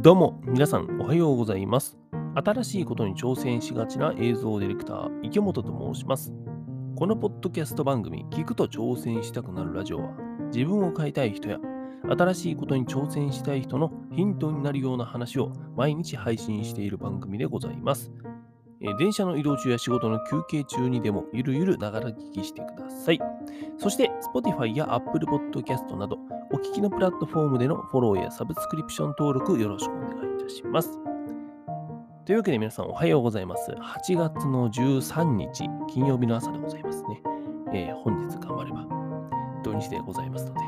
どうも、皆さんおはようございます。新しいことに挑戦しがちな映像ディレクター、池本と申します。このポッドキャスト番組、聞くと挑戦したくなるラジオは、自分を変えたい人や、新しいことに挑戦したい人のヒントになるような話を毎日配信している番組でございます。電車の移動中や仕事の休憩中にでもゆるゆるながら聞きしてください。そして、Spotify や Apple Podcast など、お聞きのプラットフォームでのフォローやサブスクリプション登録よろしくお願いいたします。というわけで皆さんおはようございます。8月の13日金曜日の朝でございますね。えー本日頑張れば土日でございますので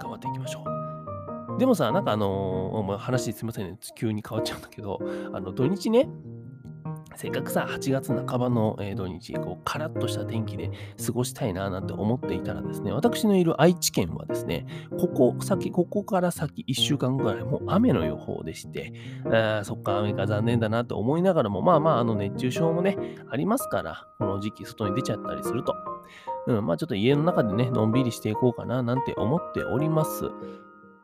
頑張っていきましょう。でもさ、なんかあのー話すみませんね、急に変わっちゃうんだけど、あの土日ね、せっかくさ、8月半ばの、土日、こう、カラッとした天気で過ごしたいななんて思っていたらですね、私のいる愛知県はですね、ここ先、ここから先1週間ぐらいもう雨の予報でして、あそっか、雨か残念だなと思いながらも、まあまあ、あの熱中症もね、ありますから、この時期外に出ちゃったりすると。うん、まあちょっと家の中でね、のんびりしていこうかななんて思っております。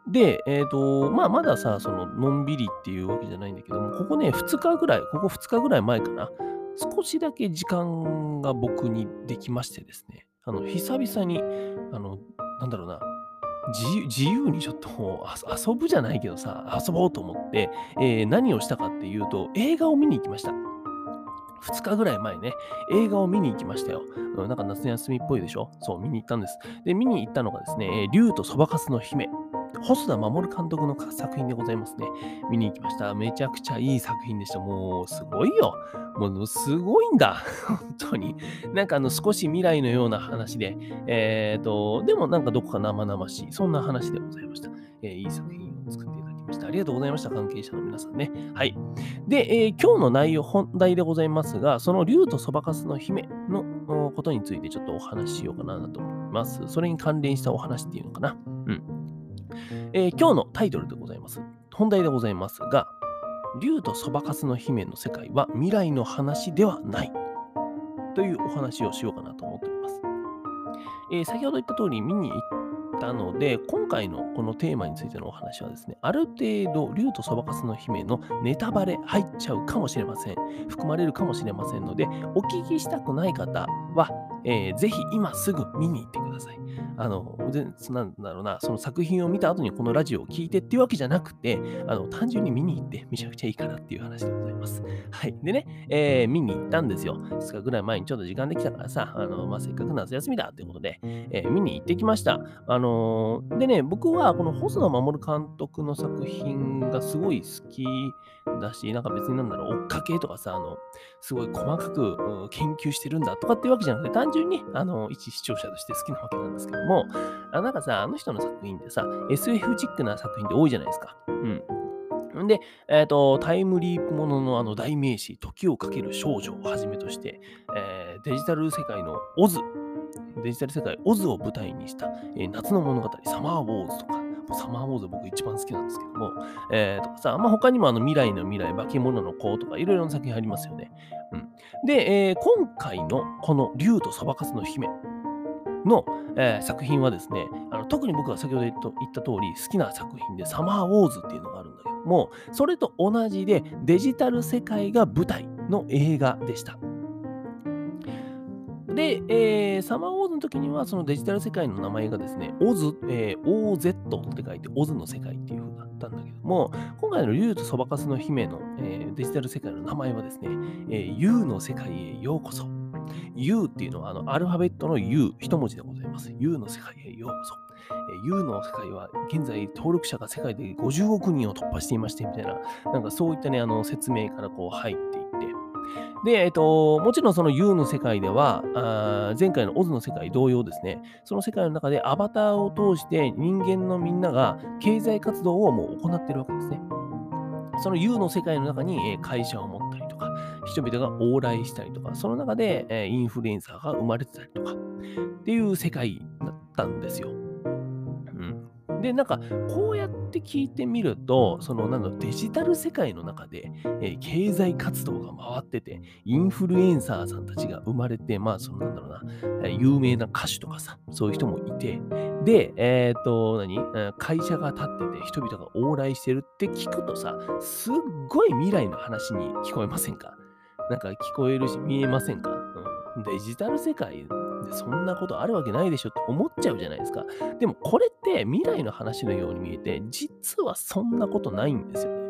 で、えっ、と、まあまださ、その、のんびりっていうわけじゃないんだけども、ここね、2日ぐらい、ここ2日ぐらい前かな、少しだけ時間が僕にできましてですね、あの、久々に、あの、なんだろうな、自由にちょっと遊ぶじゃないけどさ、遊ぼうと思って、えー何をしたかっていうと、映画を見に行きました。2日ぐらい前ね、映画を見に行きましたよ。なんか夏休みっぽいでしょ？そう、見に行ったんです。で、見に行ったのがですね、竜とそばかすの姫。細田守監督の作品でございますね。見に行きました。めちゃくちゃいい作品でした。もう、すごいよ。もう、すごいんだ。本当に。なんか、あの、少し未来のような話で、えっ、と、でもなんかどこか生々しい、そんな話でございました。えーいい作品を作っていただきました。ありがとうございました。関係者の皆さんね。はい。で、えー今日の内容、本題でございますが、その竜とそばかすの姫のことについてちょっとお話ししようかなと思います。それに関連したお話っていうのかな。うん。えー今日のタイトルでございます。本題でございますが、竜とそばかすの姫の世界は未来の話ではない。というお話をしようかなと思っております。えー先ほど言った通り見に行ったので、今回のこのテーマについてのお話はですね、ある程度、竜とそばかすの姫のネタバレ入っちゃうかもしれません。含まれるかもしれませんので、お聞きしたくない方は、えーぜひ今すぐ見に行ってください。あの、なんだろうな、その作品を見た後にこのラジオを聞いてっていうわけじゃなくて、あの、単純に見に行ってめちゃくちゃいいかなっていう話でございます。はい。でね、えー見に行ったんですよ。2日ぐらい前にちょっと時間できたからさ、あの、まあ、せっかく夏休みだってことで、えー見に行ってきました。あのーでね、僕はこの細田守監督の作品がすごい好きだし、なんか別になんだろう、追っかけとかさ、あの、すごい細かく、研究してるんだとかっていうわけじゃなくて、単純に、あの、一視聴者として好きなわけなんですけども、あなんかさ、あの人の作品ってさ、SF チックな作品って多いじゃないですか。うん。んで、えっ、と、タイムリープもののあの代名詞、時をかける少女をはじめとして、えーデジタル世界のオズ、デジタル世界オズを舞台にした、えー夏の物語、サマーウォーズとか、サマーウォーズ僕一番好きなんですけども、えーとかさ、まあ、他にもあの未来の未来、化け物の子とかいろいろな作品ありますよね。うん、で、えー今回のこの竜とそばかすの姫の、えー作品はですね、あの特に僕が先ほど言った通り好きな作品でサマーウォーズっていうのがあるんだけども、それと同じでデジタル世界が舞台の映画でした。で、えーサマーウォーズの時にはそのデジタル世界の名前がですね、オズ、えー OZ って書いてオズの世界っていう風だったんだけども、今回の竜とそばかすの姫の、えーデジタル世界の名前はですね、えー U の世界へようこそ。U っていうのはあのアルファベットの U、一文字でございます。U の世界へようこそ。U の世界は現在登録者が世界で50億人を突破していましてみたいな、なんかそういったね、あの説明からこう入っていって、で、えっと、もちろんその U の世界では、あ前回の OZ の世界同様ですね、その世界の中でアバターを通して人間のみんなが経済活動をもう行ってるわけですね。その U の世界の中に会社を持ったり、人々が往来したりとか、その中でインフルエンサーが生まれてたりとか、っていう世界だったんですよ。うん。で、なんか、こうやって聞いてみると、その、なんだろ、デジタル世界の中で、経済活動が回ってて、インフルエンサーさんたちが生まれて、まあ、その、なんだろうな、有名な歌手とかさ、そういう人もいて、で、えっ、と、何会社が立ってて、人々が往来してるって聞くとさ、すっごい未来の話に聞こえませんか？なんか聞こえるし、見えませんか、うん、デジタル世界でそんなことあるわけないでしょって思っちゃうじゃないですか。でもこれって未来の話のように見えて、実はそんなことないんですよね。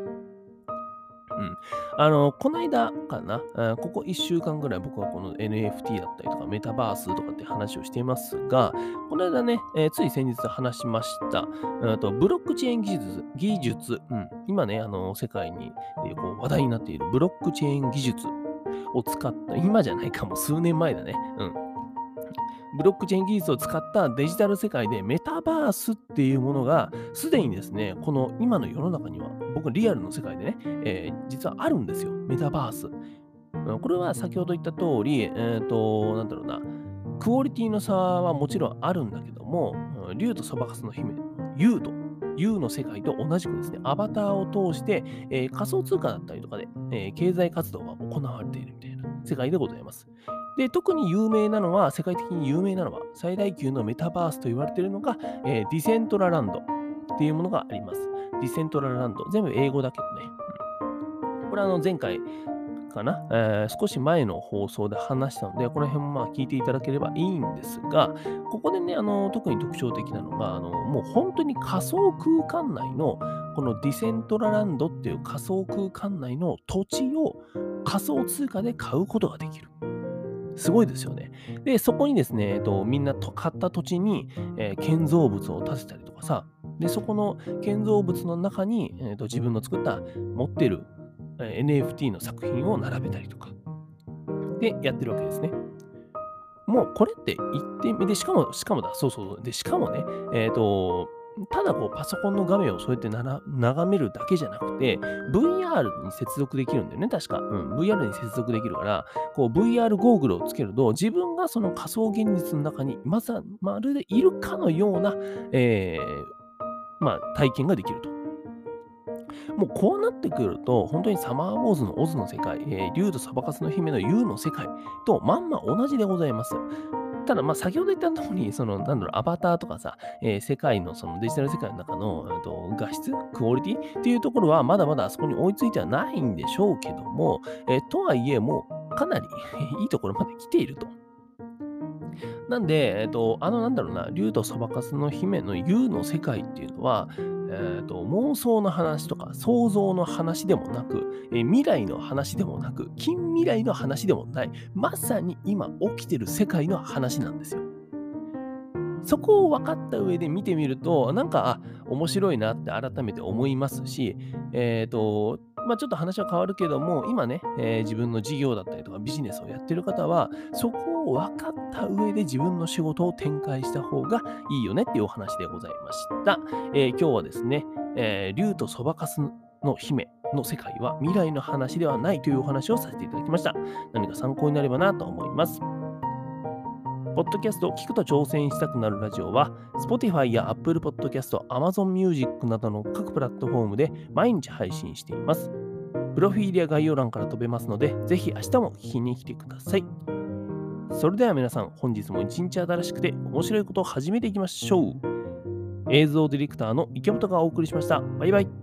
うん。あの、この間かな、ここ1週間ぐらい僕はこの NFT だったりとかメタバースとかって話をしていますが、この間ね、えーつい先日話しました、うんとブロックチェーン技術、技術、うん、今ね、あの、世界に、えこう話題になっているブロックチェーン技術。を使った、今じゃないかも数年前だね。うん。ブロックチェーン技術を使ったデジタル世界でメタバースっていうものがすでにですね、この今の世の中には、僕リアルの世界でね、えー実はあるんですよ。メタバース。これは先ほど言った通り、えっ、と、なんだろうな、クオリティの差はもちろんあるんだけども、竜とそばかすの姫、竜と、竜の世界と同じくですね、アバターを通して、えー仮想通貨だったりとかで、えー経済活動が行われているみたいな世界でございます。で、特に有名なのは、世界的に有名なのは、最大級のメタバースと言われているのが、えー Decentraland っていうものがあります。 Decentraland。全部英語だけどね。これはあの前回かな、えー少し前の放送で話したので、この辺もまあ聞いていただければいいんですが、ここでね、あの特に特徴的なのが、あのもう本当に仮想空間内の、このディセントラランドっていう仮想空間内の土地を仮想通貨で買うことができる。すごいですよね。で、そこにですね、えっと、みんなと買った土地に、えー建造物を建てたりとかさ、で、そこの建造物の中に、えーと自分の作った持ってる、NFT の作品を並べたりとか、で、やってるわけですね。もうこれって言ってみで、しかも、しかもだ、そうそう、で、しかもね、えっ、と、ただこうパソコンの画面をそうやって眺めるだけじゃなくて、VR に接続できるんだよね、確か。うん、VR に接続できるから、こう VR ゴーグルをつけると、自分がその仮想現実の中にまさまるでいるかのような、えーまあ、体験ができると。もうこうなってくると、本当にサマーウォーズのオズの世界、えー、竜とサバカスの姫の U の世界とまんま同じでございます。ただ、まあ、先ほど言った通り、その、なんだろう、アバターとかさ、えー世界の、そのデジタル世界の中の、えーと画質、クオリティっていうところは、まだまだあそこに追いついてはないんでしょうけども、えーとはいえ、もう、かなりいいところまで来ていると。なんで、えっ、と、あの、なんだろうな、竜とそばかすの姫の U の世界っていうのは、えー、と、妄想の話とか想像の話でもなく、えー未来の話でもなく、近未来の話でもない、まさに今起きてる世界の話なんですよ。そこを分かった上で見てみると、なんか、あ面白いなって改めて思いますし、えっ、と、まあ、ちょっと話は変わるけども、今ね、えー自分の事業だったりとかビジネスをやってる方は、そこを分かった上で自分の仕事を展開した方がいいよねっていうお話でございました。えー今日はですね、えー竜とそばかすの姫の世界は未来の話ではないというお話をさせていただきました。何か参考になればなと思います。ポッドキャストを聞くと挑戦したくなるラジオは、Spotify や Apple Podcast、Amazon Music などの各プラットフォームで毎日配信しています。プロフィールや概要欄から飛べますので、ぜひ明日も聞きに来てください。それでは皆さん、本日も一日新しくて面白いことを始めていきましょう。映像ディレクターの池本がお送りしました。バイバイ。